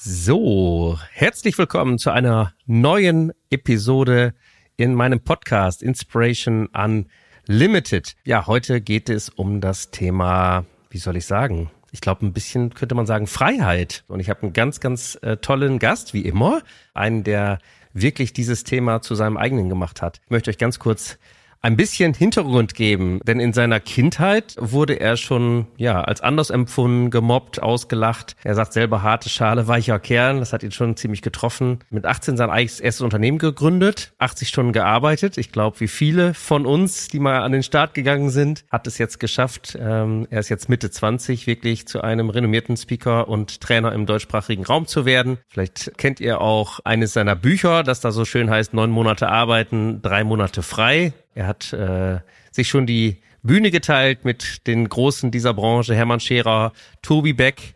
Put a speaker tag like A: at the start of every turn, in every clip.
A: So, herzlich willkommen zu einer neuen Episode in meinem Podcast Inspiration Unlimited. Ja, heute geht es um das Thema, wie soll ich sagen? Ich glaube, ein bisschen könnte man sagen Freiheit. Und ich habe einen ganz, ganz äh, tollen Gast, wie immer. Einen, der wirklich dieses Thema zu seinem eigenen gemacht hat. Ich möchte euch ganz kurz ein bisschen Hintergrund geben, denn in seiner Kindheit wurde er schon ja als anders empfunden, gemobbt, ausgelacht. Er sagt selber harte Schale, weicher Kern, das hat ihn schon ziemlich getroffen. Mit 18 sein eigenes erstes Unternehmen gegründet, 80 Stunden gearbeitet. Ich glaube, wie viele von uns, die mal an den Start gegangen sind, hat es jetzt geschafft. Ähm, er ist jetzt Mitte 20, wirklich zu einem renommierten Speaker und Trainer im deutschsprachigen Raum zu werden. Vielleicht kennt ihr auch eines seiner Bücher, das da so schön heißt, neun Monate arbeiten, drei Monate frei. Er hat äh, sich schon die Bühne geteilt mit den Großen dieser Branche, Hermann Scherer, Tobi Beck.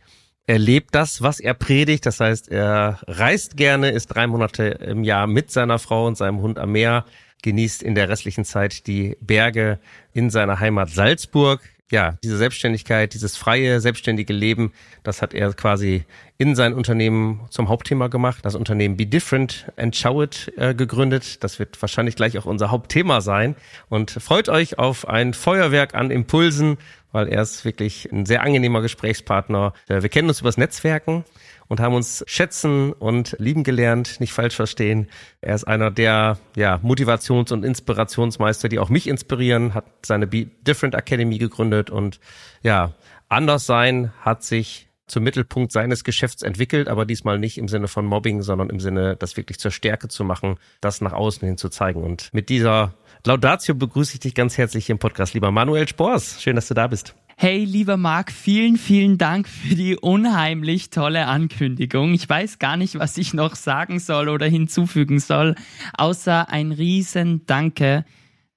A: Er lebt das, was er predigt. Das heißt, er reist gerne, ist drei Monate im Jahr mit seiner Frau und seinem Hund am Meer, genießt in der restlichen Zeit die Berge in seiner Heimat Salzburg ja, diese Selbstständigkeit, dieses freie, selbstständige Leben, das hat er quasi in sein Unternehmen zum Hauptthema gemacht. Das Unternehmen Be Different and Show It äh, gegründet. Das wird wahrscheinlich gleich auch unser Hauptthema sein. Und freut euch auf ein Feuerwerk an Impulsen, weil er ist wirklich ein sehr angenehmer Gesprächspartner. Äh, wir kennen uns übers Netzwerken und haben uns schätzen und lieben gelernt, nicht falsch verstehen. Er ist einer der ja, Motivations- und Inspirationsmeister, die auch mich inspirieren, hat seine Be Different Academy gegründet und ja, anders sein hat sich zum Mittelpunkt seines Geschäfts entwickelt, aber diesmal nicht im Sinne von Mobbing, sondern im Sinne, das wirklich zur Stärke zu machen, das nach außen hin zu zeigen. Und mit dieser Laudatio begrüße ich dich ganz herzlich hier im Podcast, lieber Manuel Spors. Schön, dass du da bist.
B: Hey, lieber Marc, vielen, vielen Dank für die unheimlich tolle Ankündigung. Ich weiß gar nicht, was ich noch sagen soll oder hinzufügen soll, außer ein riesen Danke,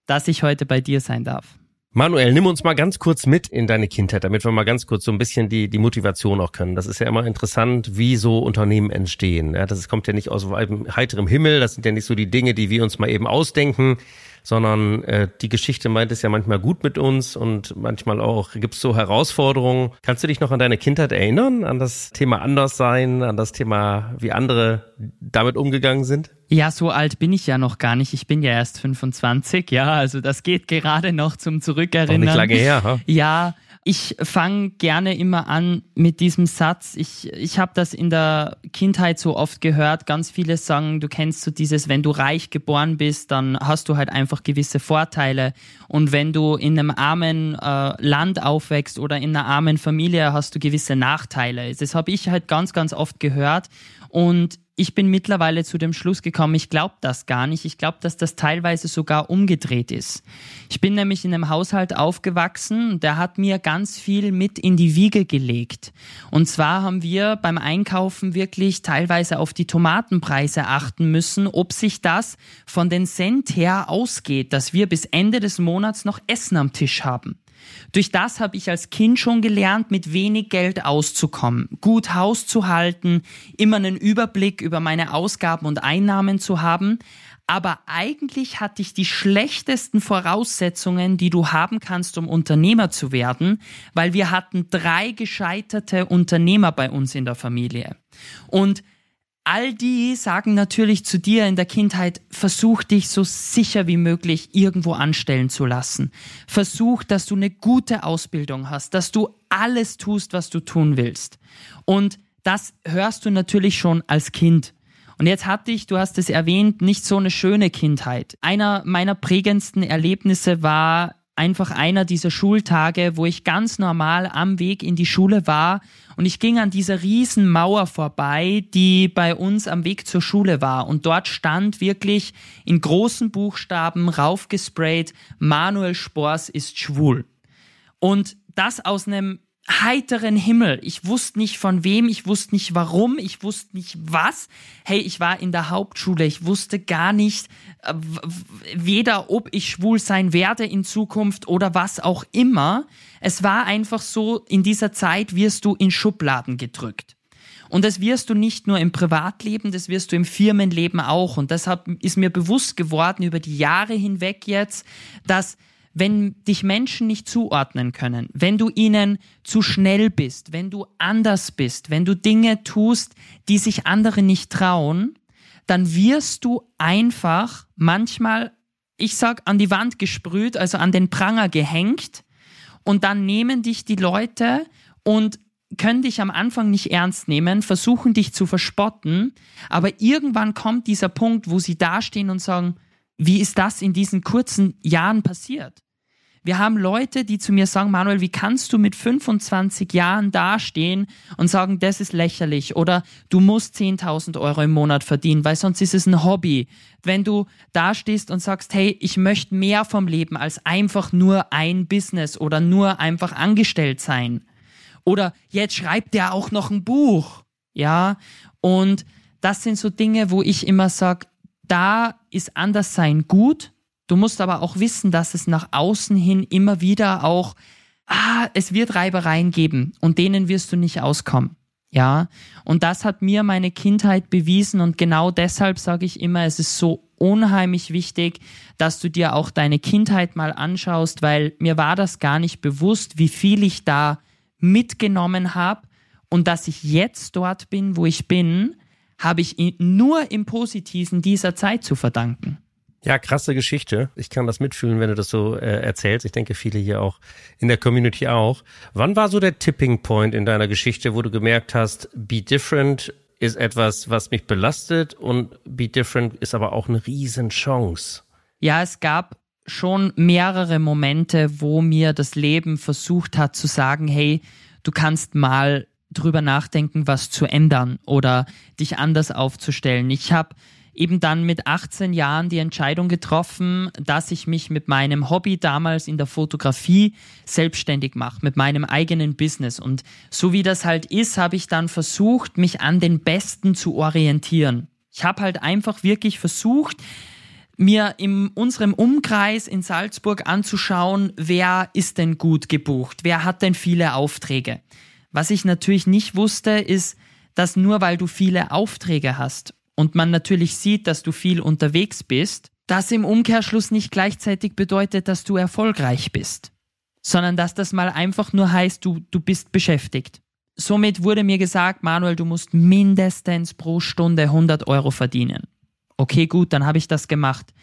B: dass ich heute bei dir sein darf.
A: Manuel, nimm uns mal ganz kurz mit in deine Kindheit, damit wir mal ganz kurz so ein bisschen die, die Motivation auch können. Das ist ja immer interessant, wie so Unternehmen entstehen. Ja, das kommt ja nicht aus heiterem Himmel, das sind ja nicht so die Dinge, die wir uns mal eben ausdenken, sondern äh, die Geschichte meint es ja manchmal gut mit uns und manchmal auch gibt es so Herausforderungen. Kannst du dich noch an deine Kindheit erinnern, an das Thema Anderssein, an das Thema, wie andere damit umgegangen sind?
B: Ja, so alt bin ich ja noch gar nicht. Ich bin ja erst 25, ja, also das geht gerade noch zum Zurückerinnern. Auch
A: nicht lange her, ha?
B: Ja, ich fange gerne immer an mit diesem Satz. Ich, ich habe das in der Kindheit so oft gehört. Ganz viele sagen, du kennst so dieses, wenn du reich geboren bist, dann hast du halt einfach gewisse Vorteile. Und wenn du in einem armen äh, Land aufwächst oder in einer armen Familie, hast du gewisse Nachteile. Das habe ich halt ganz, ganz oft gehört. Und ich bin mittlerweile zu dem Schluss gekommen, ich glaube das gar nicht. Ich glaube, dass das teilweise sogar umgedreht ist. Ich bin nämlich in einem Haushalt aufgewachsen, der hat mir ganz viel mit in die Wiege gelegt. Und zwar haben wir beim Einkaufen wirklich teilweise auf die Tomatenpreise achten müssen, ob sich das von den Cent her ausgeht, dass wir bis Ende des Monats noch Essen am Tisch haben. Durch das habe ich als Kind schon gelernt, mit wenig Geld auszukommen, gut Haus zu halten, immer einen Überblick über meine Ausgaben und Einnahmen zu haben. Aber eigentlich hatte ich die schlechtesten Voraussetzungen, die du haben kannst, um Unternehmer zu werden, weil wir hatten drei gescheiterte Unternehmer bei uns in der Familie. Und all die sagen natürlich zu dir in der Kindheit, versuch dich so sicher wie möglich irgendwo anstellen zu lassen. Versuch, dass du eine gute Ausbildung hast, dass du alles tust, was du tun willst. Und das hörst du natürlich schon als Kind. Und jetzt hatte ich, du hast es erwähnt, nicht so eine schöne Kindheit. Einer meiner prägendsten Erlebnisse war einfach einer dieser Schultage, wo ich ganz normal am Weg in die Schule war und ich ging an dieser riesen Mauer vorbei, die bei uns am Weg zur Schule war und dort stand wirklich in großen Buchstaben raufgesprayt, Manuel Spors ist schwul. Und das aus einem heiteren Himmel. Ich wusste nicht von wem, ich wusste nicht warum, ich wusste nicht was. Hey, ich war in der Hauptschule, ich wusste gar nicht, äh, weder ob ich schwul sein werde in Zukunft oder was auch immer. Es war einfach so, in dieser Zeit wirst du in Schubladen gedrückt. Und das wirst du nicht nur im Privatleben, das wirst du im Firmenleben auch. Und deshalb ist mir bewusst geworden über die Jahre hinweg jetzt, dass wenn dich Menschen nicht zuordnen können, wenn du ihnen zu schnell bist, wenn du anders bist, wenn du Dinge tust, die sich andere nicht trauen, dann wirst du einfach manchmal, ich sag, an die Wand gesprüht, also an den Pranger gehängt und dann nehmen dich die Leute und können dich am Anfang nicht ernst nehmen, versuchen dich zu verspotten, aber irgendwann kommt dieser Punkt, wo sie dastehen und sagen, wie ist das in diesen kurzen Jahren passiert? Wir haben Leute, die zu mir sagen, Manuel, wie kannst du mit 25 Jahren dastehen und sagen, das ist lächerlich oder du musst 10.000 Euro im Monat verdienen, weil sonst ist es ein Hobby. Wenn du dastehst und sagst, hey, ich möchte mehr vom Leben als einfach nur ein Business oder nur einfach angestellt sein. Oder jetzt schreibt der auch noch ein Buch. Ja, und das sind so Dinge, wo ich immer sage, da ist Anderssein gut, Du musst aber auch wissen, dass es nach außen hin immer wieder auch, ah, es wird Reibereien geben und denen wirst du nicht auskommen. Ja, und das hat mir meine Kindheit bewiesen und genau deshalb sage ich immer, es ist so unheimlich wichtig, dass du dir auch deine Kindheit mal anschaust, weil mir war das gar nicht bewusst, wie viel ich da mitgenommen habe und dass ich jetzt dort bin, wo ich bin, habe ich nur im Positiven dieser Zeit zu verdanken.
A: Ja, krasse Geschichte. Ich kann das mitfühlen, wenn du das so äh, erzählst. Ich denke, viele hier auch in der Community auch. Wann war so der Tipping Point in deiner Geschichte, wo du gemerkt hast, Be Different ist etwas, was mich belastet und Be Different ist aber auch eine Riesenchance?
B: Ja, es gab schon mehrere Momente, wo mir das Leben versucht hat zu sagen, hey, du kannst mal drüber nachdenken, was zu ändern oder dich anders aufzustellen. Ich habe eben dann mit 18 Jahren die Entscheidung getroffen, dass ich mich mit meinem Hobby damals in der Fotografie selbstständig mache, mit meinem eigenen Business. Und so wie das halt ist, habe ich dann versucht, mich an den Besten zu orientieren. Ich habe halt einfach wirklich versucht, mir in unserem Umkreis in Salzburg anzuschauen, wer ist denn gut gebucht, wer hat denn viele Aufträge. Was ich natürlich nicht wusste, ist, dass nur weil du viele Aufträge hast und man natürlich sieht, dass du viel unterwegs bist, das im Umkehrschluss nicht gleichzeitig bedeutet, dass du erfolgreich bist, sondern dass das mal einfach nur heißt, du, du bist beschäftigt. Somit wurde mir gesagt, Manuel, du musst mindestens pro Stunde 100 Euro verdienen. Okay, gut, dann habe ich das gemacht.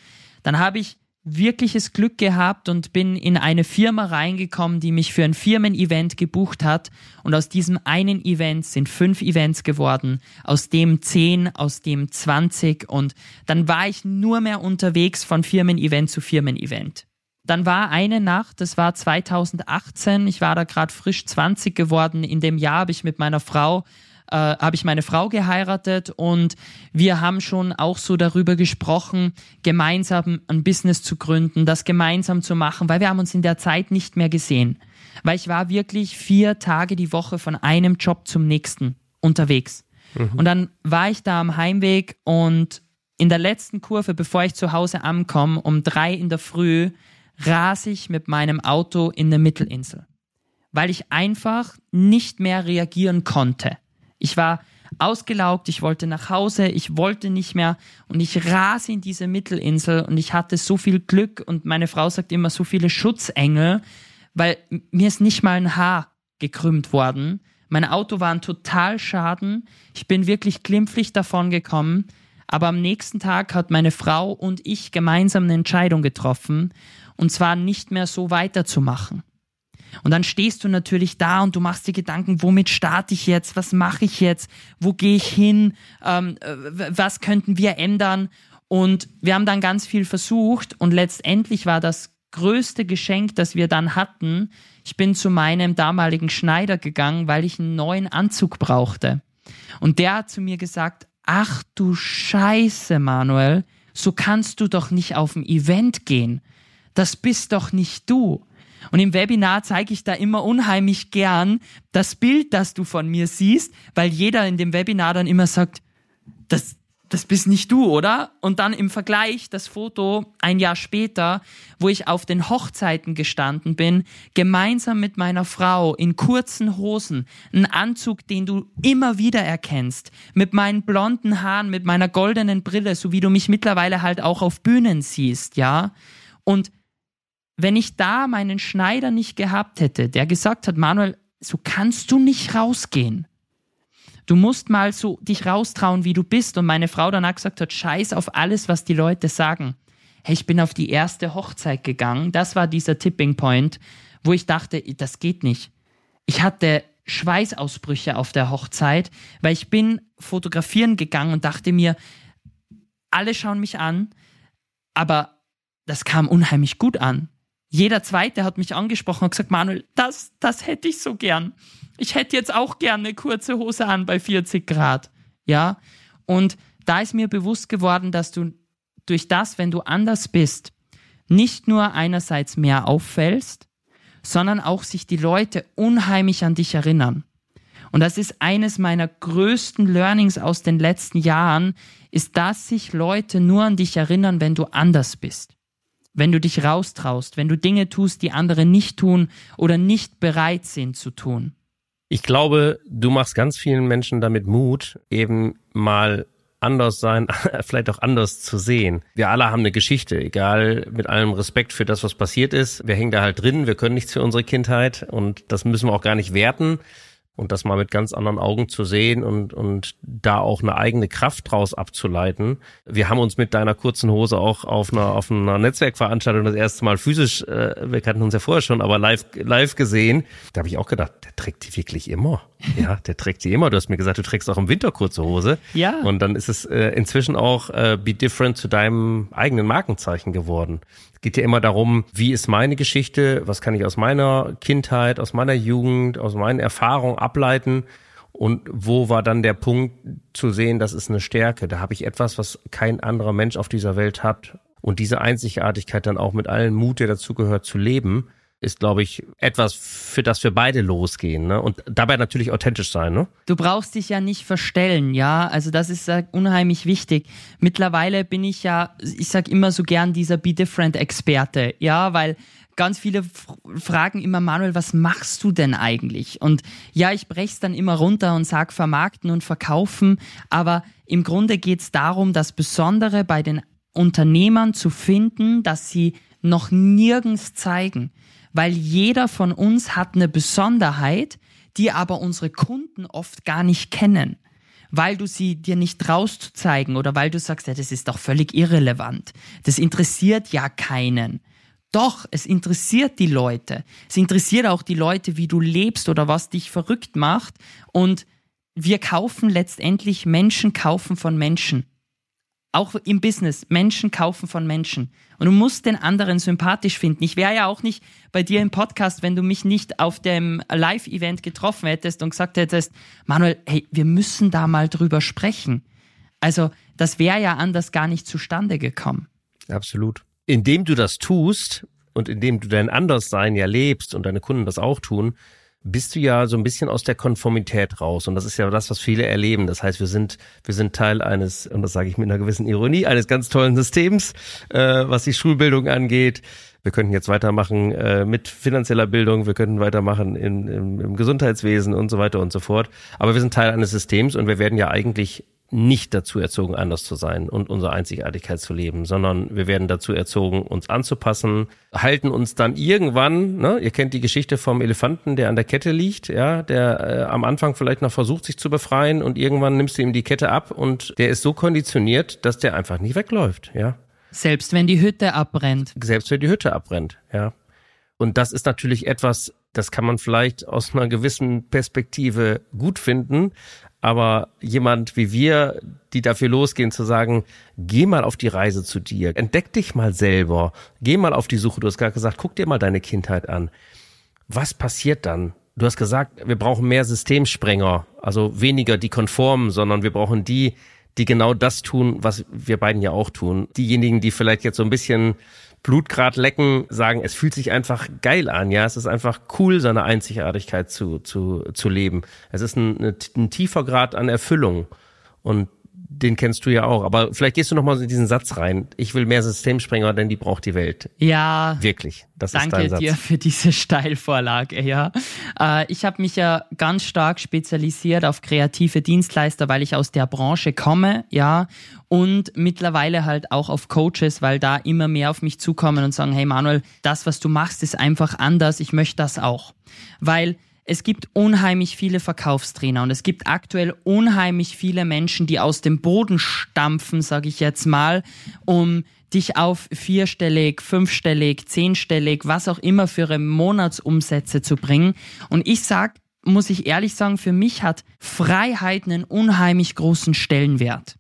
B: Dann habe ich wirkliches Glück gehabt und bin in eine Firma reingekommen, die mich für ein Firmen-Event gebucht hat. Und aus diesem einen Event sind fünf Events geworden, aus dem zehn, aus dem zwanzig. Und dann war ich nur mehr unterwegs von Firmen-Event zu Firmen-Event. Dann war eine Nacht, das war 2018, ich war da gerade frisch 20 geworden. In dem Jahr habe ich mit meiner Frau äh, habe ich meine Frau geheiratet und wir haben schon auch so darüber gesprochen, gemeinsam ein Business zu gründen, das gemeinsam zu machen, weil wir haben uns in der Zeit nicht mehr gesehen. Weil ich war wirklich vier Tage die Woche von einem Job zum nächsten unterwegs. Mhm. Und dann war ich da am Heimweg und in der letzten Kurve, bevor ich zu Hause ankomme, um drei in der Früh, rase ich mit meinem Auto in der Mittelinsel. Weil ich einfach nicht mehr reagieren konnte. Ich war ausgelaugt, ich wollte nach Hause, ich wollte nicht mehr und ich rase in diese Mittelinsel und ich hatte so viel Glück und meine Frau sagt immer so viele Schutzengel, weil mir ist nicht mal ein Haar gekrümmt worden. Mein Auto war ein total Schaden. Ich bin wirklich glimpflich davon gekommen. Aber am nächsten Tag hat meine Frau und ich gemeinsam eine Entscheidung getroffen, und zwar nicht mehr so weiterzumachen. Und dann stehst du natürlich da und du machst dir Gedanken, womit starte ich jetzt, was mache ich jetzt, wo gehe ich hin, ähm, was könnten wir ändern. Und wir haben dann ganz viel versucht und letztendlich war das größte Geschenk, das wir dann hatten, ich bin zu meinem damaligen Schneider gegangen, weil ich einen neuen Anzug brauchte. Und der hat zu mir gesagt, ach du Scheiße, Manuel, so kannst du doch nicht auf ein Event gehen. Das bist doch nicht du. Und im Webinar zeige ich da immer unheimlich gern das Bild, das du von mir siehst, weil jeder in dem Webinar dann immer sagt, das, das bist nicht du, oder? Und dann im Vergleich das Foto ein Jahr später, wo ich auf den Hochzeiten gestanden bin, gemeinsam mit meiner Frau in kurzen Hosen, ein Anzug, den du immer wieder erkennst, mit meinen blonden Haaren, mit meiner goldenen Brille, so wie du mich mittlerweile halt auch auf Bühnen siehst, ja? Und wenn ich da meinen Schneider nicht gehabt hätte, der gesagt hat, Manuel, so kannst du nicht rausgehen Du musst mal so dich raustrauen, wie du bist. Und meine Frau danach gesagt hat, scheiß auf alles, was die Leute sagen. Hey, ich bin auf die erste Hochzeit gegangen. Das war dieser Tipping Point, wo ich dachte, das geht nicht. Ich hatte Schweißausbrüche auf der Hochzeit, weil ich bin fotografieren gegangen und dachte mir, alle schauen mich an, aber das kam unheimlich gut an. Jeder zweite hat mich angesprochen und gesagt, Manuel, das, das hätte ich so gern ich hätte jetzt auch gerne eine kurze Hose an bei 40 Grad. Ja. Und da ist mir bewusst geworden, dass du durch das, wenn du anders bist, nicht nur einerseits mehr auffällst, sondern auch sich die Leute unheimlich an dich erinnern. Und das ist eines meiner größten Learnings aus den letzten Jahren, ist, dass sich Leute nur an dich erinnern, wenn du anders bist. Wenn du dich raustraust, wenn du Dinge tust, die andere nicht tun oder nicht bereit sind zu tun.
A: Ich glaube, du machst ganz vielen Menschen damit Mut, eben mal anders sein, vielleicht auch anders zu sehen. Wir alle haben eine Geschichte, egal mit allem Respekt für das, was passiert ist. Wir hängen da halt drin, wir können nichts für unsere Kindheit und das müssen wir auch gar nicht werten und das mal mit ganz anderen Augen zu sehen und, und da auch eine eigene Kraft draus abzuleiten. Wir haben uns mit deiner kurzen Hose auch auf einer, auf einer Netzwerkveranstaltung das erste Mal physisch, äh, wir kannten uns ja vorher schon, aber live, live gesehen. Da habe ich auch gedacht, der trägt die wirklich immer. Ja, der trägt die immer. Du hast mir gesagt, du trägst auch im Winter kurze Hose.
B: Ja.
A: Und dann ist es äh, inzwischen auch äh, Be Different zu deinem eigenen Markenzeichen geworden geht ja immer darum, wie ist meine Geschichte, was kann ich aus meiner Kindheit, aus meiner Jugend, aus meinen Erfahrungen ableiten? Und wo war dann der Punkt zu sehen, das ist eine Stärke, da habe ich etwas, was kein anderer Mensch auf dieser Welt hat. Und diese Einzigartigkeit dann auch mit allen Mut, der dazugehört, zu leben ist, glaube ich, etwas, für das wir beide losgehen. Ne? Und dabei natürlich authentisch sein. Ne?
B: Du brauchst dich ja nicht verstellen, ja. Also das ist äh, unheimlich wichtig. Mittlerweile bin ich ja, ich sag immer so gern dieser Be Different-Experte, ja, weil ganz viele fragen immer, Manuel, was machst du denn eigentlich? Und ja, ich brech's dann immer runter und sag vermarkten und verkaufen, aber im Grunde geht's darum, das Besondere bei den Unternehmern zu finden, dass sie noch nirgends zeigen weil jeder von uns hat eine Besonderheit, die aber unsere Kunden oft gar nicht kennen, weil du sie dir nicht traust zu zeigen oder weil du sagst, ja, das ist doch völlig irrelevant. Das interessiert ja keinen. Doch, es interessiert die Leute. Es interessiert auch die Leute, wie du lebst oder was dich verrückt macht. Und wir kaufen letztendlich, Menschen kaufen von Menschen. Auch im Business. Menschen kaufen von Menschen. Und du musst den anderen sympathisch finden. Ich wäre ja auch nicht bei dir im Podcast, wenn du mich nicht auf dem Live-Event getroffen hättest und gesagt hättest, Manuel, hey, wir müssen da mal drüber sprechen. Also, das wäre ja anders gar nicht zustande gekommen.
A: Absolut. Indem du das tust und indem du dein Anderssein ja lebst und deine Kunden das auch tun, bist du ja so ein bisschen aus der Konformität raus. Und das ist ja das, was viele erleben. Das heißt, wir sind, wir sind Teil eines, und das sage ich mit einer gewissen Ironie, eines ganz tollen Systems, äh, was die Schulbildung angeht. Wir könnten jetzt weitermachen äh, mit finanzieller Bildung, wir könnten weitermachen in, im, im Gesundheitswesen und so weiter und so fort. Aber wir sind Teil eines Systems und wir werden ja eigentlich nicht dazu erzogen, anders zu sein und unsere Einzigartigkeit zu leben, sondern wir werden dazu erzogen, uns anzupassen, halten uns dann irgendwann, ne, ihr kennt die Geschichte vom Elefanten, der an der Kette liegt, ja, der äh, am Anfang vielleicht noch versucht, sich zu befreien und irgendwann nimmst du ihm die Kette ab und der ist so konditioniert, dass der einfach nicht wegläuft, ja.
B: Selbst wenn die Hütte abbrennt.
A: Selbst wenn die Hütte abbrennt, ja. Und das ist natürlich etwas, das kann man vielleicht aus einer gewissen Perspektive gut finden, aber jemand wie wir, die dafür losgehen, zu sagen, geh mal auf die Reise zu dir, entdeck dich mal selber, geh mal auf die Suche. Du hast gerade gesagt, guck dir mal deine Kindheit an. Was passiert dann? Du hast gesagt, wir brauchen mehr Systemsprenger, also weniger die konformen, sondern wir brauchen die, die genau das tun, was wir beiden ja auch tun. Diejenigen, die vielleicht jetzt so ein bisschen Blutgrad lecken, sagen, es fühlt sich einfach geil an, ja. Es ist einfach cool, seine Einzigartigkeit zu, zu, zu leben. Es ist ein, ein tiefer Grad an Erfüllung. Und den kennst du ja auch. Aber vielleicht gehst du noch mal in diesen Satz rein. Ich will mehr Systemsprenger, denn die braucht die Welt.
B: Ja.
A: Wirklich.
B: Das danke ist dein Satz. dir für diese Steilvorlage, ja. Äh, ich habe mich ja ganz stark spezialisiert auf kreative Dienstleister, weil ich aus der Branche komme, ja. Und mittlerweile halt auch auf Coaches, weil da immer mehr auf mich zukommen und sagen, hey Manuel, das, was du machst, ist einfach anders. Ich möchte das auch. Weil es gibt unheimlich viele Verkaufstrainer und es gibt aktuell unheimlich viele Menschen, die aus dem Boden stampfen, sage ich jetzt mal, um dich auf vierstellig, fünfstellig, zehnstellig, was auch immer für ihre Monatsumsätze zu bringen. Und ich sag, muss ich ehrlich sagen, für mich hat Freiheit einen unheimlich großen Stellenwert.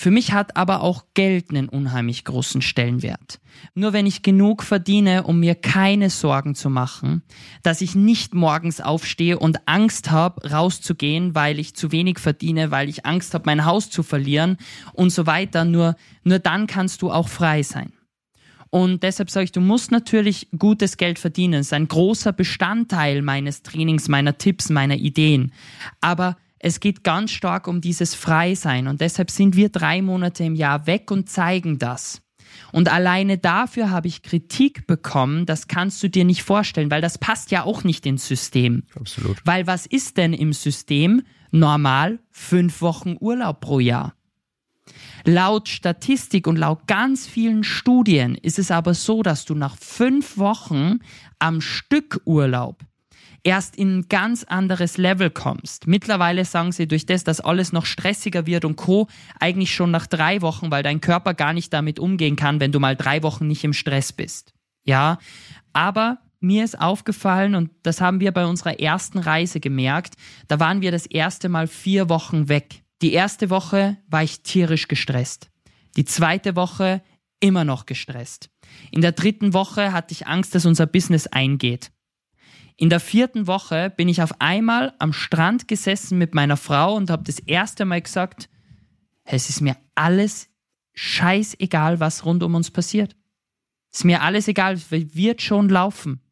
B: Für mich hat aber auch Geld einen unheimlich großen Stellenwert. Nur wenn ich genug verdiene, um mir keine Sorgen zu machen, dass ich nicht morgens aufstehe und Angst habe, rauszugehen, weil ich zu wenig verdiene, weil ich Angst habe, mein Haus zu verlieren und so weiter, nur, nur dann kannst du auch frei sein. Und deshalb sage ich, du musst natürlich gutes Geld verdienen. Das ist ein großer Bestandteil meines Trainings, meiner Tipps, meiner Ideen. Aber es geht ganz stark um dieses Freisein und deshalb sind wir drei Monate im Jahr weg und zeigen das. Und alleine dafür habe ich Kritik bekommen, das kannst du dir nicht vorstellen, weil das passt ja auch nicht ins System.
A: Absolut.
B: Weil was ist denn im System? Normal fünf Wochen Urlaub pro Jahr. Laut Statistik und laut ganz vielen Studien ist es aber so, dass du nach fünf Wochen am Stück Urlaub erst in ein ganz anderes Level kommst. Mittlerweile sagen sie durch das, dass alles noch stressiger wird und Co. eigentlich schon nach drei Wochen, weil dein Körper gar nicht damit umgehen kann, wenn du mal drei Wochen nicht im Stress bist. Ja, aber mir ist aufgefallen, und das haben wir bei unserer ersten Reise gemerkt, da waren wir das erste Mal vier Wochen weg. Die erste Woche war ich tierisch gestresst. Die zweite Woche immer noch gestresst. In der dritten Woche hatte ich Angst, dass unser Business eingeht. In der vierten Woche bin ich auf einmal am Strand gesessen mit meiner Frau und habe das erste Mal gesagt, es ist mir alles scheißegal, was rund um uns passiert. Es ist mir alles egal, es wird schon laufen.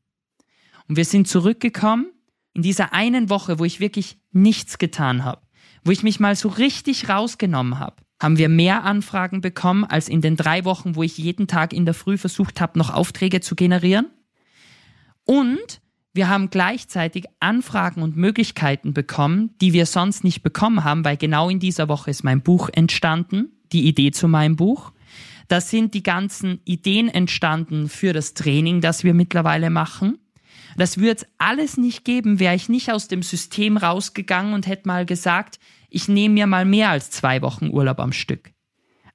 B: Und wir sind zurückgekommen in dieser einen Woche, wo ich wirklich nichts getan habe, wo ich mich mal so richtig rausgenommen habe, haben wir mehr Anfragen bekommen als in den drei Wochen, wo ich jeden Tag in der Früh versucht habe, noch Aufträge zu generieren. Und wir haben gleichzeitig Anfragen und Möglichkeiten bekommen, die wir sonst nicht bekommen haben, weil genau in dieser Woche ist mein Buch entstanden, die Idee zu meinem Buch. Da sind die ganzen Ideen entstanden für das Training, das wir mittlerweile machen. Das würde es alles nicht geben, wäre ich nicht aus dem System rausgegangen und hätte mal gesagt, ich nehme mir mal mehr als zwei Wochen Urlaub am Stück.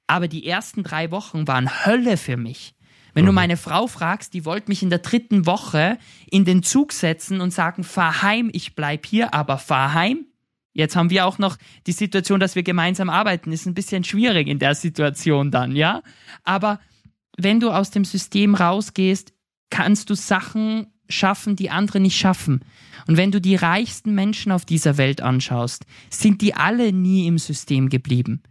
B: Aber die ersten drei Wochen waren Hölle für mich. Wenn mhm. du meine Frau fragst, die wollte mich in der dritten Woche in den Zug setzen und sagen, fahr heim, ich bleib hier, aber fahr heim. Jetzt haben wir auch noch die Situation, dass wir gemeinsam arbeiten. Ist ein bisschen schwierig in der Situation dann, ja? Aber wenn du aus dem System rausgehst, kannst du Sachen schaffen, die andere nicht schaffen. Und wenn du die reichsten Menschen auf dieser Welt anschaust, sind die alle nie im System geblieben.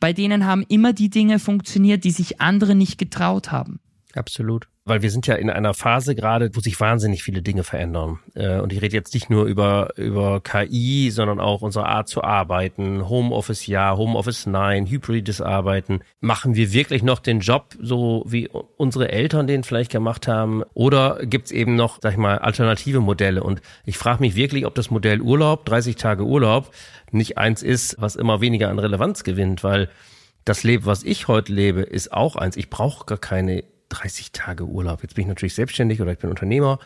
B: Bei denen haben immer die Dinge funktioniert, die sich andere nicht getraut haben.
A: Absolut. Weil wir sind ja in einer Phase gerade, wo sich wahnsinnig viele Dinge verändern. Äh, und ich rede jetzt nicht nur über, über KI, sondern auch unsere Art zu arbeiten. Homeoffice ja, Homeoffice nein, hybrides Arbeiten. Machen wir wirklich noch den Job so, wie unsere Eltern den vielleicht gemacht haben? Oder gibt's eben noch, sag ich mal, alternative Modelle? Und ich frage mich wirklich, ob das Modell Urlaub, 30 Tage Urlaub, nicht eins ist, was immer weniger an Relevanz gewinnt, weil das Leben, was ich heute lebe, ist auch eins. Ich brauche gar keine 30 Tage Urlaub. Jetzt bin ich natürlich selbstständig oder ich bin Unternehmer,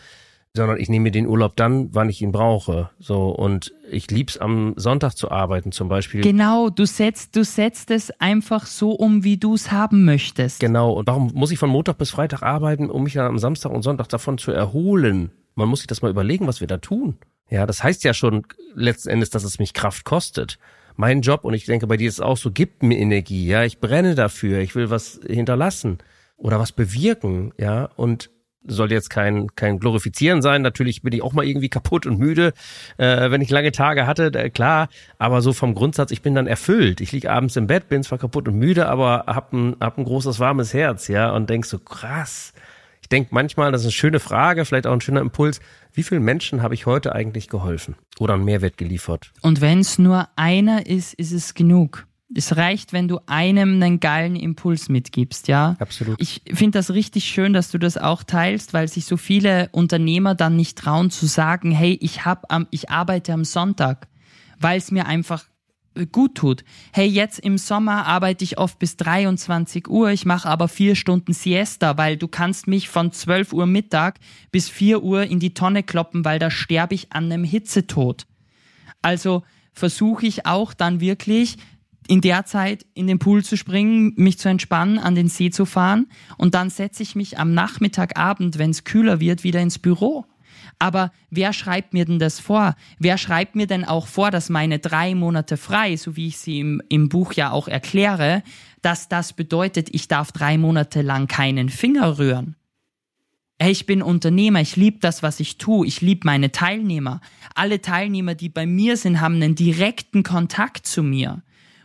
A: sondern ich nehme mir den Urlaub dann, wann ich ihn brauche. So und ich lieb's am Sonntag zu arbeiten zum Beispiel.
B: Genau, du setzt, du setzt es einfach so um, wie du es haben möchtest.
A: Genau. Und warum muss ich von Montag bis Freitag arbeiten, um mich dann am Samstag und Sonntag davon zu erholen? Man muss sich das mal überlegen, was wir da tun. Ja, das heißt ja schon letzten Endes, dass es mich Kraft kostet. Mein Job, und ich denke, bei dir ist es auch so, gibt mir Energie, ja, ich brenne dafür, ich will was hinterlassen oder was bewirken, ja, und soll jetzt kein, kein Glorifizieren sein. Natürlich bin ich auch mal irgendwie kaputt und müde, äh, wenn ich lange Tage hatte, äh, klar. Aber so vom Grundsatz, ich bin dann erfüllt. Ich liege abends im Bett, bin zwar kaputt und müde, aber hab ein, hab ein großes, warmes Herz, ja, und denk so, krass. Ich denk manchmal, das ist eine schöne Frage, vielleicht auch ein schöner Impuls. Wie vielen Menschen habe ich heute eigentlich geholfen oder einen Mehrwert geliefert?
B: Und wenn es nur einer ist, ist es genug. Es reicht, wenn du einem einen geilen Impuls mitgibst, ja.
A: Absolut.
B: Ich finde das richtig schön, dass du das auch teilst, weil sich so viele Unternehmer dann nicht trauen zu sagen, hey, ich hab am, ich arbeite am Sonntag, weil es mir einfach gut tut. Hey, jetzt im Sommer arbeite ich oft bis 23 Uhr, ich mache aber vier Stunden Siesta, weil du kannst mich von 12 Uhr Mittag bis 4 Uhr in die Tonne kloppen, weil da sterbe ich an einem Hitzetod. Also versuche ich auch dann wirklich in der Zeit in den Pool zu springen, mich zu entspannen, an den See zu fahren und dann setze ich mich am Nachmittagabend, wenn es kühler wird, wieder ins Büro. Aber wer schreibt mir denn das vor? Wer schreibt mir denn auch vor, dass meine drei Monate frei, so wie ich sie im, im Buch ja auch erkläre, dass das bedeutet, ich darf drei Monate lang keinen Finger rühren? Ich bin Unternehmer, ich liebe das, was ich tue, ich liebe meine Teilnehmer. Alle Teilnehmer, die bei mir sind, haben einen direkten Kontakt zu mir.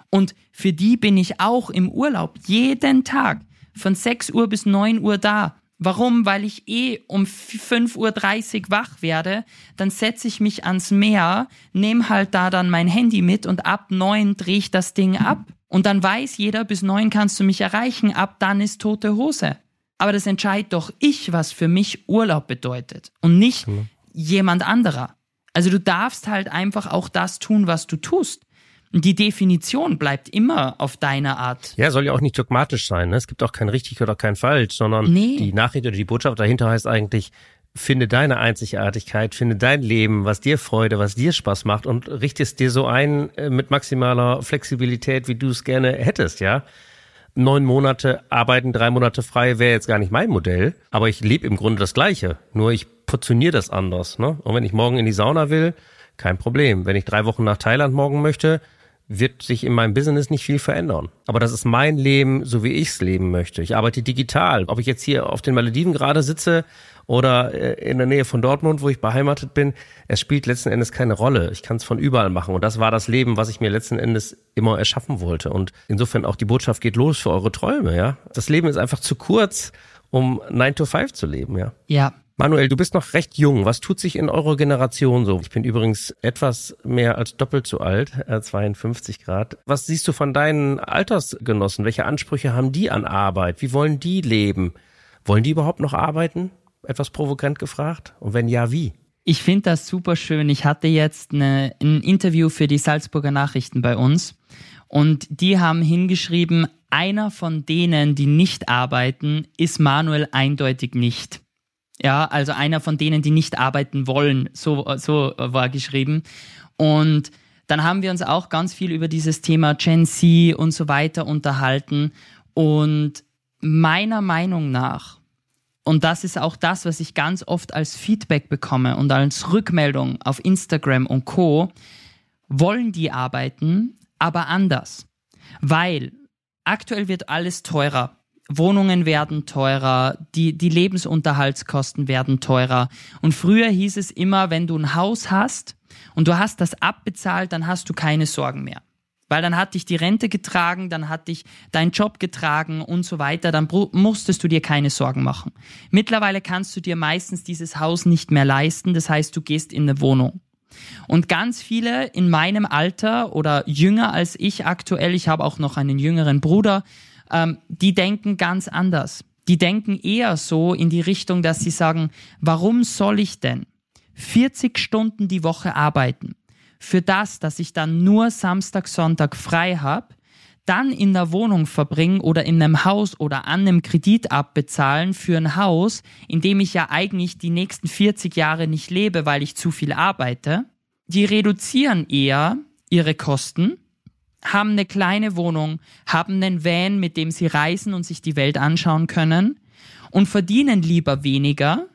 B: Und für die bin ich auch im Urlaub jeden Tag von 6 Uhr bis 9 Uhr da. Warum? Weil ich eh um 5.30 Uhr wach werde, dann setze ich mich ans Meer, nehme halt da dann mein Handy mit und ab 9 drehe ich das Ding ab. Und dann weiß jeder, bis 9 kannst du mich erreichen, ab dann ist tote Hose. Aber das entscheidet doch ich, was für mich Urlaub bedeutet und nicht mhm. jemand anderer. Also du darfst halt einfach auch das tun, was du tust. Die Definition bleibt immer auf deiner Art.
A: Ja, soll ja auch nicht dogmatisch sein. Ne? Es gibt auch kein richtig oder kein falsch, sondern nee. die Nachricht oder die Botschaft dahinter heißt eigentlich, finde deine Einzigartigkeit, finde dein Leben, was dir Freude, was dir Spaß macht und richte es dir so ein äh, mit maximaler Flexibilität, wie du es gerne hättest, ja. Neun Monate arbeiten, drei Monate frei wäre jetzt gar nicht mein Modell, aber ich lebe im Grunde das Gleiche. Nur ich portioniere das anders. Ne? Und wenn ich morgen in die Sauna will, kein Problem. Wenn ich drei Wochen nach Thailand morgen möchte, wird sich in meinem Business nicht viel verändern. Aber das ist mein Leben, so wie ich es leben möchte. Ich arbeite digital. Ob ich jetzt hier auf den Malediven gerade sitze oder äh, in der Nähe von Dortmund, wo ich beheimatet bin, es spielt letzten Endes keine Rolle. Ich kann es von überall machen. Und das war das Leben, was ich mir letzten Endes immer erschaffen wollte. Und insofern auch die Botschaft geht los für eure Träume, ja. Das Leben ist einfach zu kurz, um 9 to 5 zu leben, ja.
B: Ja,
A: Manuel, du bist noch recht jung. Was tut sich in eurer Generation so? Ich bin übrigens etwas mehr als doppelt so alt, äh, 52 Grad. Was siehst du von deinen Altersgenossen? Welche Ansprüche haben die an Arbeit? Wie wollen die leben? Wollen die überhaupt noch arbeiten? Etwas provokant gefragt. Und wenn ja, wie?
B: Ich finde das super schön. Ich hatte jetzt eine, ein Interview für die Salzburger Nachrichten bei uns und die haben hingeschrieben, einer von denen, die nicht arbeiten, ist Manuel eindeutig nicht. Ja, also einer von denen, die nicht arbeiten wollen, so, so war geschrieben. Und dann haben wir uns auch ganz viel über dieses Thema Gen Z und so weiter unterhalten. Und meiner Meinung nach, und das ist auch das, was ich ganz oft als Feedback bekomme und als Rückmeldung auf Instagram und Co, wollen die arbeiten, aber anders. Weil aktuell wird alles teurer. Wohnungen werden teurer, die, die Lebensunterhaltskosten werden teurer. Und früher hieß es immer, wenn du ein Haus hast und du hast das abbezahlt, dann hast du keine Sorgen mehr. Weil dann hat dich die Rente getragen, dann hat dich dein Job getragen und so weiter, dann musstest du dir keine Sorgen machen. Mittlerweile kannst du dir meistens dieses Haus nicht mehr leisten, das heißt, du gehst in eine Wohnung. Und ganz viele in meinem Alter oder jünger als ich aktuell, ich habe auch noch einen jüngeren Bruder, ähm, die denken ganz anders. Die denken eher so in die Richtung, dass sie sagen, warum soll ich denn 40 Stunden die Woche arbeiten für das, dass ich dann nur Samstag, Sonntag frei habe, dann in der Wohnung verbringen oder in einem Haus oder an einem Kredit abbezahlen für ein Haus, in dem ich ja eigentlich die nächsten 40 Jahre nicht lebe, weil ich zu viel arbeite. Die reduzieren eher ihre Kosten haben eine kleine Wohnung, haben einen Van, mit dem sie reisen und sich die Welt anschauen können und verdienen lieber weniger,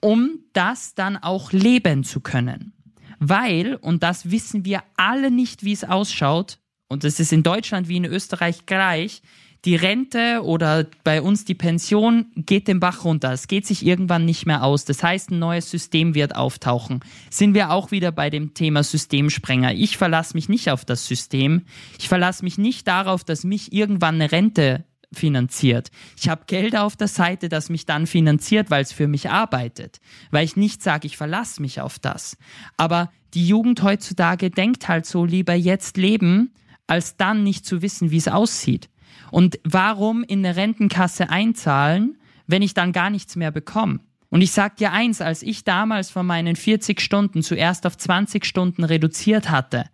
B: um das dann auch leben zu können. Weil, und das wissen wir alle nicht, wie es ausschaut, und das ist in Deutschland wie in Österreich gleich, die Rente oder bei uns die Pension geht den Bach runter. Es geht sich irgendwann nicht mehr aus. Das heißt, ein neues System wird auftauchen. Sind wir auch wieder bei dem Thema Systemsprenger. Ich verlasse mich nicht auf das System. Ich verlasse mich nicht darauf, dass mich irgendwann eine Rente finanziert. Ich habe Geld auf der Seite, das mich dann finanziert, weil es für mich arbeitet. Weil ich nicht sage, ich verlasse mich auf das. Aber die Jugend heutzutage denkt halt so, lieber jetzt leben, als dann nicht zu wissen, wie es aussieht. Und warum in eine Rentenkasse einzahlen, wenn ich dann gar nichts mehr bekomme? Und ich sag dir eins, als ich damals von meinen 40 Stunden zuerst auf 20 Stunden reduziert hatte,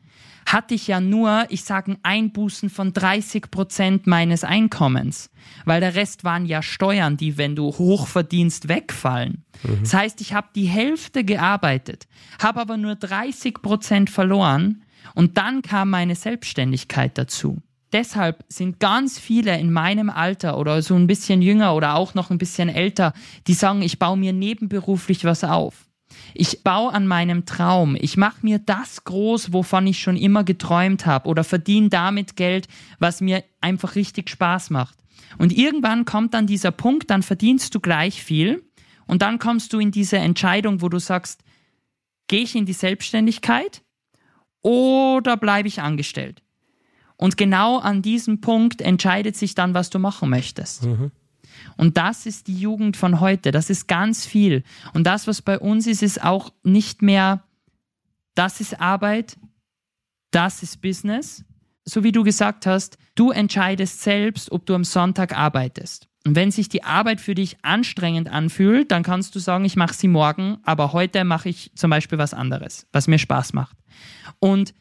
B: hatte ich ja nur, ich sage, Einbußen von 30 Prozent meines Einkommens, weil der Rest waren ja Steuern, die, wenn du hoch verdienst, wegfallen. Mhm. Das heißt, ich habe die Hälfte gearbeitet, habe aber nur 30 Prozent verloren und dann kam meine Selbstständigkeit dazu. Deshalb sind ganz viele in meinem Alter oder so ein bisschen jünger oder auch noch ein bisschen älter, die sagen, ich baue mir nebenberuflich was auf. Ich baue an meinem Traum. Ich mache mir das groß, wovon ich schon immer geträumt habe oder verdiene damit Geld, was mir einfach richtig Spaß macht. Und irgendwann kommt dann dieser Punkt, dann verdienst du gleich viel und dann kommst du in diese Entscheidung, wo du sagst, gehe ich in die Selbstständigkeit oder bleibe ich angestellt? Und genau an diesem Punkt entscheidet sich dann, was du machen möchtest. Mhm. Und das ist die Jugend von heute. Das ist ganz viel. Und das, was bei uns ist, ist auch nicht mehr, das ist Arbeit, das ist Business. So wie du gesagt hast, du entscheidest selbst, ob du am Sonntag arbeitest. Und wenn sich die Arbeit für dich anstrengend anfühlt, dann kannst du sagen, ich mache sie morgen, aber heute mache ich zum Beispiel was anderes, was mir Spaß macht. Und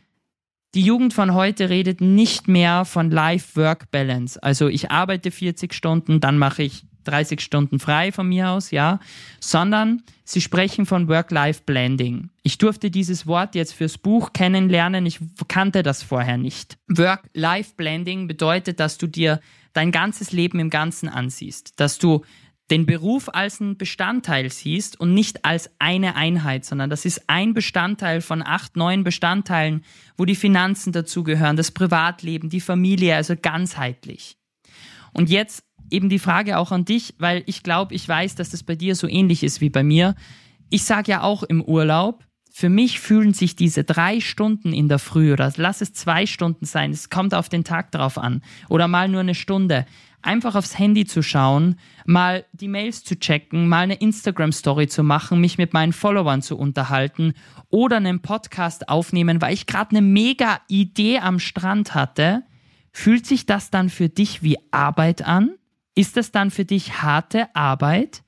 B: die Jugend von heute redet nicht mehr von Life-Work-Balance. Also ich arbeite 40 Stunden, dann mache ich 30 Stunden frei von mir aus, ja, sondern sie sprechen von Work-Life-Blending. Ich durfte dieses Wort jetzt fürs Buch kennenlernen, ich kannte das vorher nicht. Work-Life-Blending bedeutet, dass du dir dein ganzes Leben im Ganzen ansiehst, dass du den Beruf als ein Bestandteil siehst und nicht als eine Einheit, sondern das ist ein Bestandteil von acht, neun Bestandteilen, wo die Finanzen dazugehören, das Privatleben, die Familie, also ganzheitlich. Und jetzt eben die Frage auch an dich, weil ich glaube, ich weiß, dass das bei dir so ähnlich ist wie bei mir. Ich sage ja auch im Urlaub, für mich fühlen sich diese drei Stunden in der Früh oder lass es zwei Stunden sein, es kommt auf den Tag drauf an oder mal nur eine Stunde, einfach aufs Handy zu schauen, mal die Mails zu checken, mal eine Instagram-Story zu machen, mich mit meinen Followern zu unterhalten oder einen Podcast aufnehmen, weil ich gerade eine mega Idee am Strand hatte, fühlt sich das dann für dich wie Arbeit an? Ist das dann für dich harte Arbeit?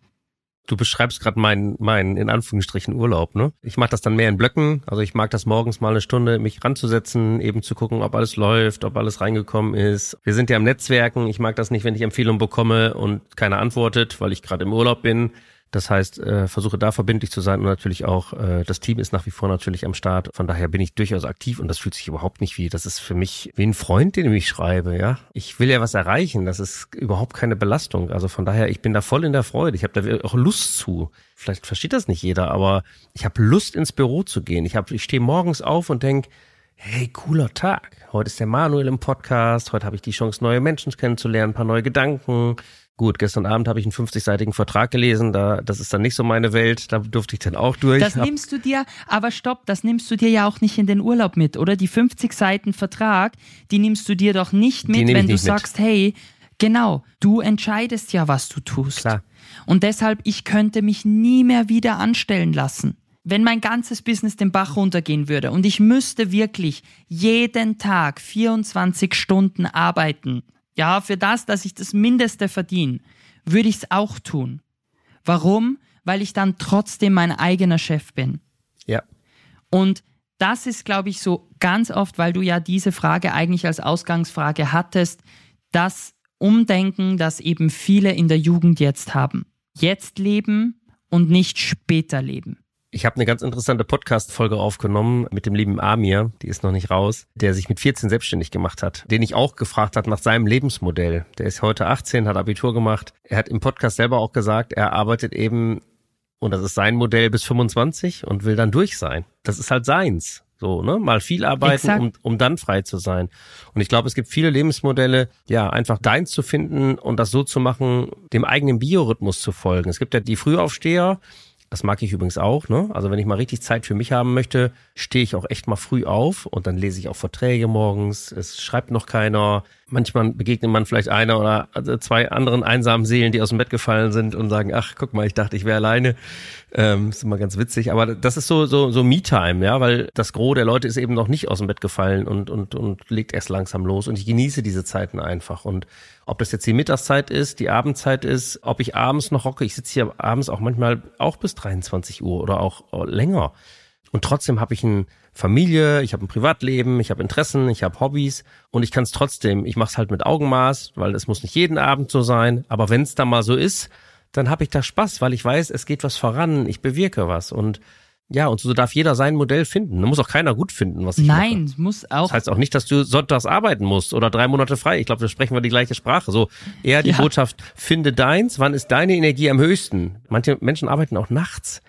A: Du beschreibst gerade meinen, meinen in Anführungsstrichen Urlaub, ne? Ich mache das dann mehr in Blöcken. Also ich mag das morgens mal eine Stunde, mich ranzusetzen, eben zu gucken, ob alles läuft, ob alles reingekommen ist. Wir sind ja im Netzwerken. Ich mag das nicht, wenn ich Empfehlungen bekomme und keiner antwortet, weil ich gerade im Urlaub bin. Das heißt, äh, versuche da verbindlich zu sein und natürlich auch, äh, das Team ist nach wie vor natürlich am Start. Von daher bin ich durchaus aktiv und das fühlt sich überhaupt nicht wie, das ist für mich wie ein Freund, den ich schreibe, ja. Ich will ja was erreichen, das ist überhaupt keine Belastung. Also von daher, ich bin da voll in der Freude. Ich habe da auch Lust zu. Vielleicht versteht das nicht jeder, aber ich habe Lust ins Büro zu gehen. Ich, hab, ich stehe morgens auf und denk, hey, cooler Tag. Heute ist der Manuel im Podcast, heute habe ich die Chance, neue Menschen kennenzulernen, ein paar neue Gedanken. Gut, gestern Abend habe ich einen 50-seitigen Vertrag gelesen, da, das ist dann nicht so meine Welt, da durfte ich dann auch durch.
B: Das nimmst du dir, aber stopp, das nimmst du dir ja auch nicht in den Urlaub mit, oder? Die 50 Seiten Vertrag, die nimmst du dir doch nicht mit, wenn du sagst, mit. hey, genau, du entscheidest ja, was du tust.
A: Klar.
B: Und deshalb, ich könnte mich nie mehr wieder anstellen lassen. Wenn mein ganzes Business den Bach runtergehen würde und ich müsste wirklich jeden Tag 24 Stunden arbeiten, ja, für das, dass ich das Mindeste verdiene, würde ich es auch tun. Warum? Weil ich dann trotzdem mein eigener Chef bin.
A: Ja.
B: Und das ist, glaube ich, so ganz oft, weil du ja diese Frage eigentlich als Ausgangsfrage hattest, das Umdenken, das eben viele in der Jugend jetzt haben. Jetzt leben und nicht später leben.
A: Ich habe eine ganz interessante Podcast-Folge aufgenommen mit dem lieben Amir, die ist noch nicht raus, der sich mit 14 selbstständig gemacht hat, den ich auch gefragt hat nach seinem Lebensmodell. Der ist heute 18, hat Abitur gemacht. Er hat im Podcast selber auch gesagt, er arbeitet eben, und das ist sein Modell bis 25 und will dann durch sein. Das ist halt seins. So, ne? Mal viel arbeiten, um, um dann frei zu sein. Und ich glaube, es gibt viele Lebensmodelle, ja, einfach deins zu finden und das so zu machen, dem eigenen Biorhythmus zu folgen. Es gibt ja die Frühaufsteher, das mag ich übrigens auch. Ne? Also wenn ich mal richtig Zeit für mich haben möchte, stehe ich auch echt mal früh auf und dann lese ich auch Verträge morgens. Es schreibt noch keiner. Manchmal begegnet man vielleicht einer oder also zwei anderen einsamen Seelen, die aus dem Bett gefallen sind und sagen, ach, guck mal, ich dachte, ich wäre alleine. Ähm, ist immer ganz witzig. Aber das ist so, so, so Me-Time, ja, weil das Gros der Leute ist eben noch nicht aus dem Bett gefallen und, und, und legt erst langsam los. Und ich genieße diese Zeiten einfach. Und ob das jetzt die Mittagszeit ist, die Abendzeit ist, ob ich abends noch rocke. Ich sitze hier abends auch manchmal auch bis 23 Uhr oder auch länger. Und trotzdem habe ich eine Familie, ich habe ein Privatleben, ich habe Interessen, ich habe Hobbys und ich kann es trotzdem, ich mache es halt mit Augenmaß, weil es muss nicht jeden Abend so sein, aber wenn es da mal so ist, dann habe ich da Spaß, weil ich weiß, es geht was voran, ich bewirke was und ja, und so darf jeder sein Modell finden. Da muss auch keiner gut finden, was ich
B: Nein,
A: mache.
B: muss auch.
A: Das heißt auch nicht, dass du sonntags arbeiten musst oder drei Monate frei. Ich glaube, da sprechen wir die gleiche Sprache. So eher die ja. Botschaft, finde deins, wann ist deine Energie am höchsten? Manche Menschen arbeiten auch nachts.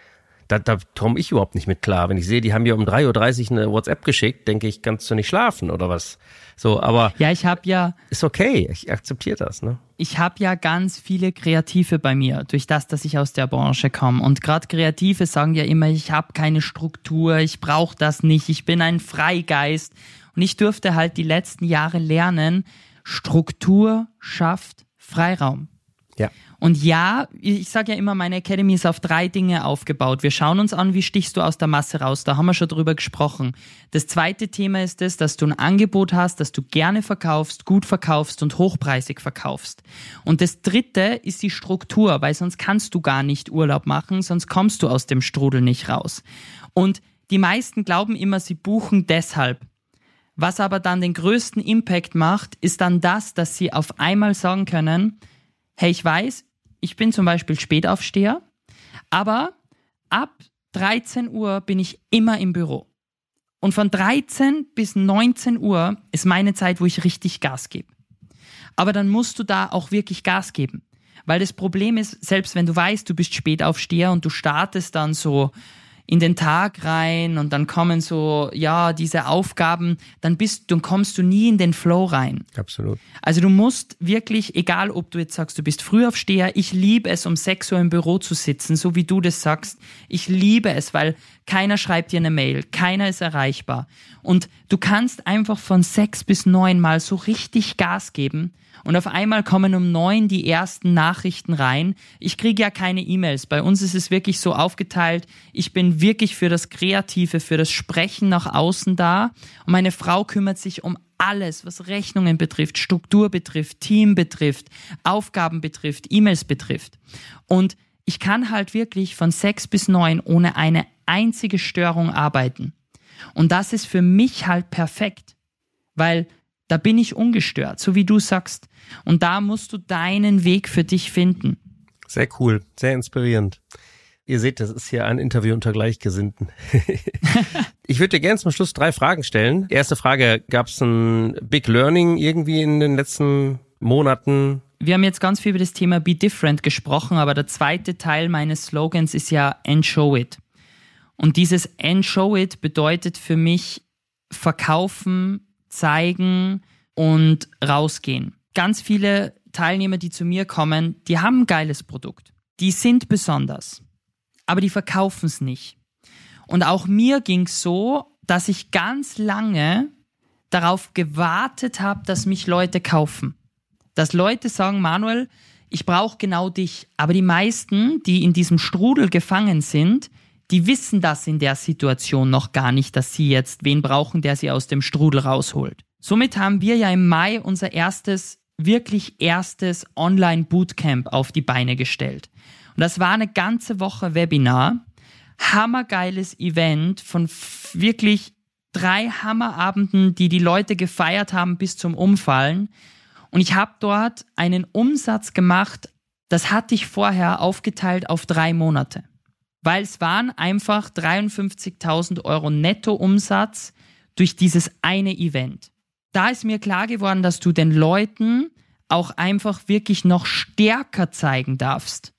A: Da, da komme ich überhaupt nicht mit klar. Wenn ich sehe, die haben mir um 3.30 Uhr eine WhatsApp geschickt, denke ich, kannst du nicht schlafen oder was? So, aber
B: ja, ich habe ja
A: ist okay, ich akzeptiere das, ne?
B: Ich habe ja ganz viele Kreative bei mir, durch das, dass ich aus der Branche komme und gerade Kreative sagen ja immer, ich habe keine Struktur, ich brauche das nicht, ich bin ein Freigeist und ich durfte halt die letzten Jahre lernen, Struktur schafft Freiraum.
A: Ja.
B: Und ja, ich sage ja immer, meine Academy ist auf drei Dinge aufgebaut. Wir schauen uns an, wie stichst du aus der Masse raus. Da haben wir schon drüber gesprochen. Das zweite Thema ist es, dass du ein Angebot hast, das du gerne verkaufst, gut verkaufst und hochpreisig verkaufst. Und das dritte ist die Struktur, weil sonst kannst du gar nicht Urlaub machen, sonst kommst du aus dem Strudel nicht raus. Und die meisten glauben immer, sie buchen deshalb. Was aber dann den größten Impact macht, ist dann das, dass sie auf einmal sagen können, hey, ich weiß, ich bin zum Beispiel Spätaufsteher, aber ab 13 Uhr bin ich immer im Büro. Und von 13 bis 19 Uhr ist meine Zeit, wo ich richtig Gas gebe. Aber dann musst du da auch wirklich Gas geben. Weil das Problem ist, selbst wenn du weißt, du bist Spätaufsteher und du startest dann so in den Tag rein und dann kommen so, ja, diese Aufgaben, dann bist, dann kommst du nie in den Flow rein.
A: Absolut.
B: Also du musst wirklich, egal ob du jetzt sagst, du bist Frühaufsteher, ich liebe es, um 6 Uhr im Büro zu sitzen, so wie du das sagst. Ich liebe es, weil keiner schreibt dir eine Mail, keiner ist erreichbar. Und du kannst einfach von 6 bis 9 mal so richtig Gas geben und auf einmal kommen um neun die ersten Nachrichten rein. Ich kriege ja keine E-Mails. Bei uns ist es wirklich so aufgeteilt. Ich bin wirklich für das Kreative, für das Sprechen nach außen da. Und meine Frau kümmert sich um alles, was Rechnungen betrifft, Struktur betrifft, Team betrifft, Aufgaben betrifft, E-Mails betrifft. Und ich kann halt wirklich von sechs bis neun ohne eine einzige Störung arbeiten. Und das ist für mich halt perfekt, weil da bin ich ungestört, so wie du sagst. Und da musst du deinen Weg für dich finden.
A: Sehr cool, sehr inspirierend. Ihr seht, das ist hier ein Interview unter Gleichgesinnten. ich würde dir gerne zum Schluss drei Fragen stellen. Erste Frage, gab es ein Big Learning irgendwie in den letzten Monaten?
B: Wir haben jetzt ganz viel über das Thema Be Different gesprochen, aber der zweite Teil meines Slogans ist ja And Show It. Und dieses And Show It bedeutet für mich verkaufen, zeigen und rausgehen. Ganz viele Teilnehmer, die zu mir kommen, die haben ein geiles Produkt. Die sind besonders, aber die verkaufen es nicht. Und auch mir ging es so, dass ich ganz lange darauf gewartet habe, dass mich Leute kaufen. Dass Leute sagen, Manuel, ich brauche genau dich. Aber die meisten, die in diesem Strudel gefangen sind, die wissen das in der Situation noch gar nicht, dass sie jetzt wen brauchen, der sie aus dem Strudel rausholt. Somit haben wir ja im Mai unser erstes, wirklich erstes Online-Bootcamp auf die Beine gestellt. Und das war eine ganze Woche Webinar, hammergeiles Event von wirklich drei Hammerabenden, die die Leute gefeiert haben bis zum Umfallen. Und ich habe dort einen Umsatz gemacht, das hatte ich vorher aufgeteilt auf drei Monate weil es waren einfach 53.000 Euro Nettoumsatz durch dieses eine Event. Da ist mir klar geworden, dass du den Leuten auch einfach wirklich noch stärker zeigen darfst,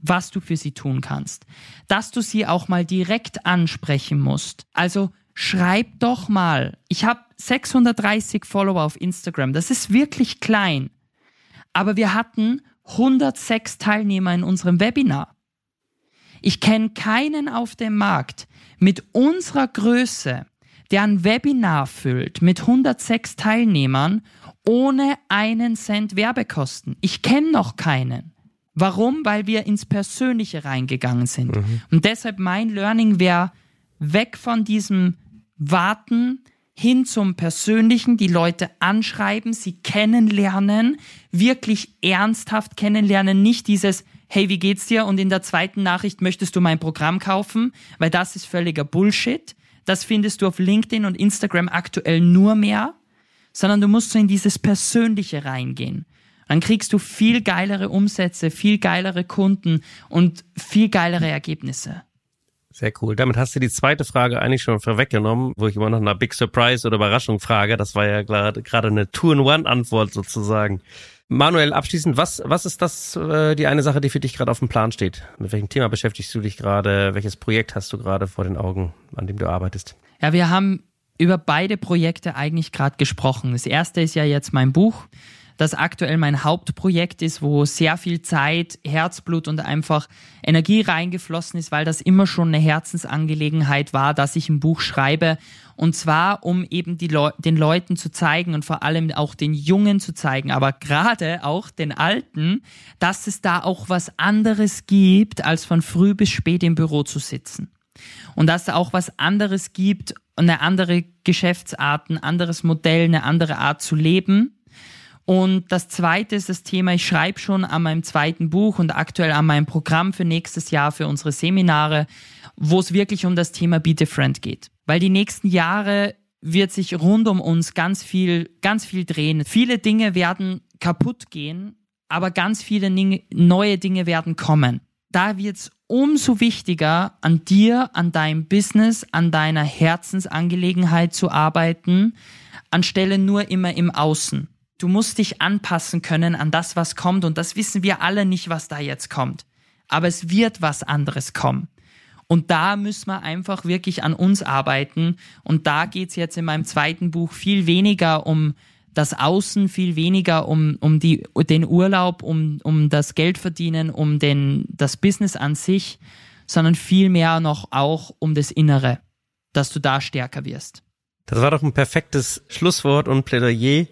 B: was du für sie tun kannst. Dass du sie auch mal direkt ansprechen musst. Also schreib doch mal. Ich habe 630 Follower auf Instagram. Das ist wirklich klein. Aber wir hatten 106 Teilnehmer in unserem Webinar. Ich kenne keinen auf dem Markt mit unserer Größe, der ein Webinar füllt mit 106 Teilnehmern ohne einen Cent Werbekosten. Ich kenne noch keinen. Warum? Weil wir ins Persönliche reingegangen sind. Mhm. Und deshalb mein Learning wäre weg von diesem Warten hin zum Persönlichen, die Leute anschreiben, sie kennenlernen, wirklich ernsthaft kennenlernen, nicht dieses, hey, wie geht's dir? Und in der zweiten Nachricht möchtest du mein Programm kaufen, weil das ist völliger Bullshit. Das findest du auf LinkedIn und Instagram aktuell nur mehr, sondern du musst so in dieses Persönliche reingehen. Dann kriegst du viel geilere Umsätze, viel geilere Kunden und viel geilere Ergebnisse.
A: Sehr cool. Damit hast du die zweite Frage eigentlich schon vorweggenommen, wo ich immer noch nach Big Surprise oder Überraschung frage. Das war ja gerade eine Two-in-One-Antwort sozusagen. Manuel, abschließend, was, was ist das, äh, die eine Sache, die für dich gerade auf dem Plan steht? Mit welchem Thema beschäftigst du dich gerade? Welches Projekt hast du gerade vor den Augen, an dem du arbeitest?
B: Ja, wir haben über beide Projekte eigentlich gerade gesprochen. Das erste ist ja jetzt mein Buch das aktuell mein Hauptprojekt ist, wo sehr viel Zeit, Herzblut und einfach Energie reingeflossen ist, weil das immer schon eine Herzensangelegenheit war, dass ich ein Buch schreibe. Und zwar, um eben Le den Leuten zu zeigen und vor allem auch den Jungen zu zeigen, aber gerade auch den Alten, dass es da auch was anderes gibt, als von früh bis spät im Büro zu sitzen. Und dass es auch was anderes gibt, eine andere Geschäftsart, ein anderes Modell, eine andere Art zu leben und das zweite ist das Thema, ich schreibe schon an meinem zweiten Buch und aktuell an meinem Programm für nächstes Jahr für unsere Seminare, wo es wirklich um das Thema Be Different geht. Weil die nächsten Jahre wird sich rund um uns ganz viel, ganz viel drehen. Viele Dinge werden kaputt gehen, aber ganz viele neue Dinge werden kommen. Da wird es umso wichtiger, an dir, an deinem Business, an deiner Herzensangelegenheit zu arbeiten, anstelle nur immer im Außen. Du musst dich anpassen können an das, was kommt. Und das wissen wir alle nicht, was da jetzt kommt. Aber es wird was anderes kommen. Und da müssen wir einfach wirklich an uns arbeiten. Und da geht es jetzt in meinem zweiten Buch viel weniger um das Außen, viel weniger um, um die, den Urlaub, um, um das Geld verdienen, um den, das Business an sich, sondern viel mehr noch auch um das Innere, dass du da stärker wirst.
A: Das war doch ein perfektes Schlusswort und Plädoyer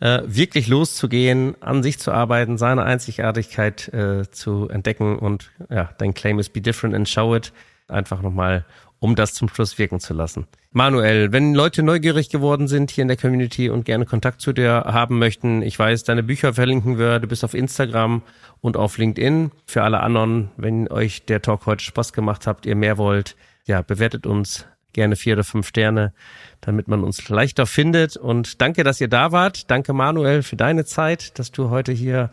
A: äh, wirklich loszugehen, an sich zu arbeiten, seine Einzigartigkeit äh, zu entdecken und ja, dein Claim is be different and show it. Einfach nochmal, um das zum Schluss wirken zu lassen. Manuel, wenn Leute neugierig geworden sind hier in der Community und gerne Kontakt zu dir haben möchten, ich weiß, deine Bücher verlinken wir, du bist auf Instagram und auf LinkedIn. Für alle anderen, wenn euch der Talk heute Spaß gemacht habt, ihr mehr wollt, ja, bewertet uns gerne vier oder fünf Sterne, damit man uns leichter findet. Und danke, dass ihr da wart. Danke, Manuel, für deine Zeit, dass du heute hier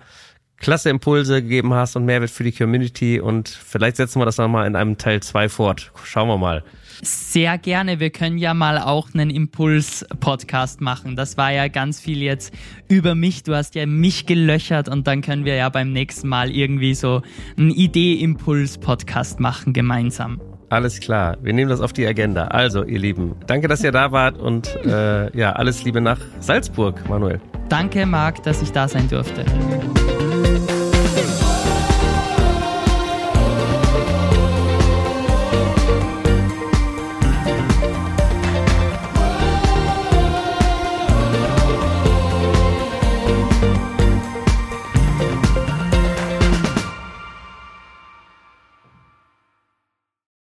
A: klasse Impulse gegeben hast und Mehrwert für die Community. Und vielleicht setzen wir das nochmal in einem Teil zwei fort. Schauen wir mal.
B: Sehr gerne. Wir können ja mal auch einen Impuls-Podcast machen. Das war ja ganz viel jetzt über mich. Du hast ja mich gelöchert und dann können wir ja beim nächsten Mal irgendwie so einen Idee-Impuls-Podcast machen gemeinsam.
A: Alles klar, wir nehmen das auf die Agenda. Also, ihr Lieben, danke, dass ihr da wart und äh, ja, alles Liebe nach Salzburg, Manuel.
B: Danke, Marc, dass ich da sein durfte.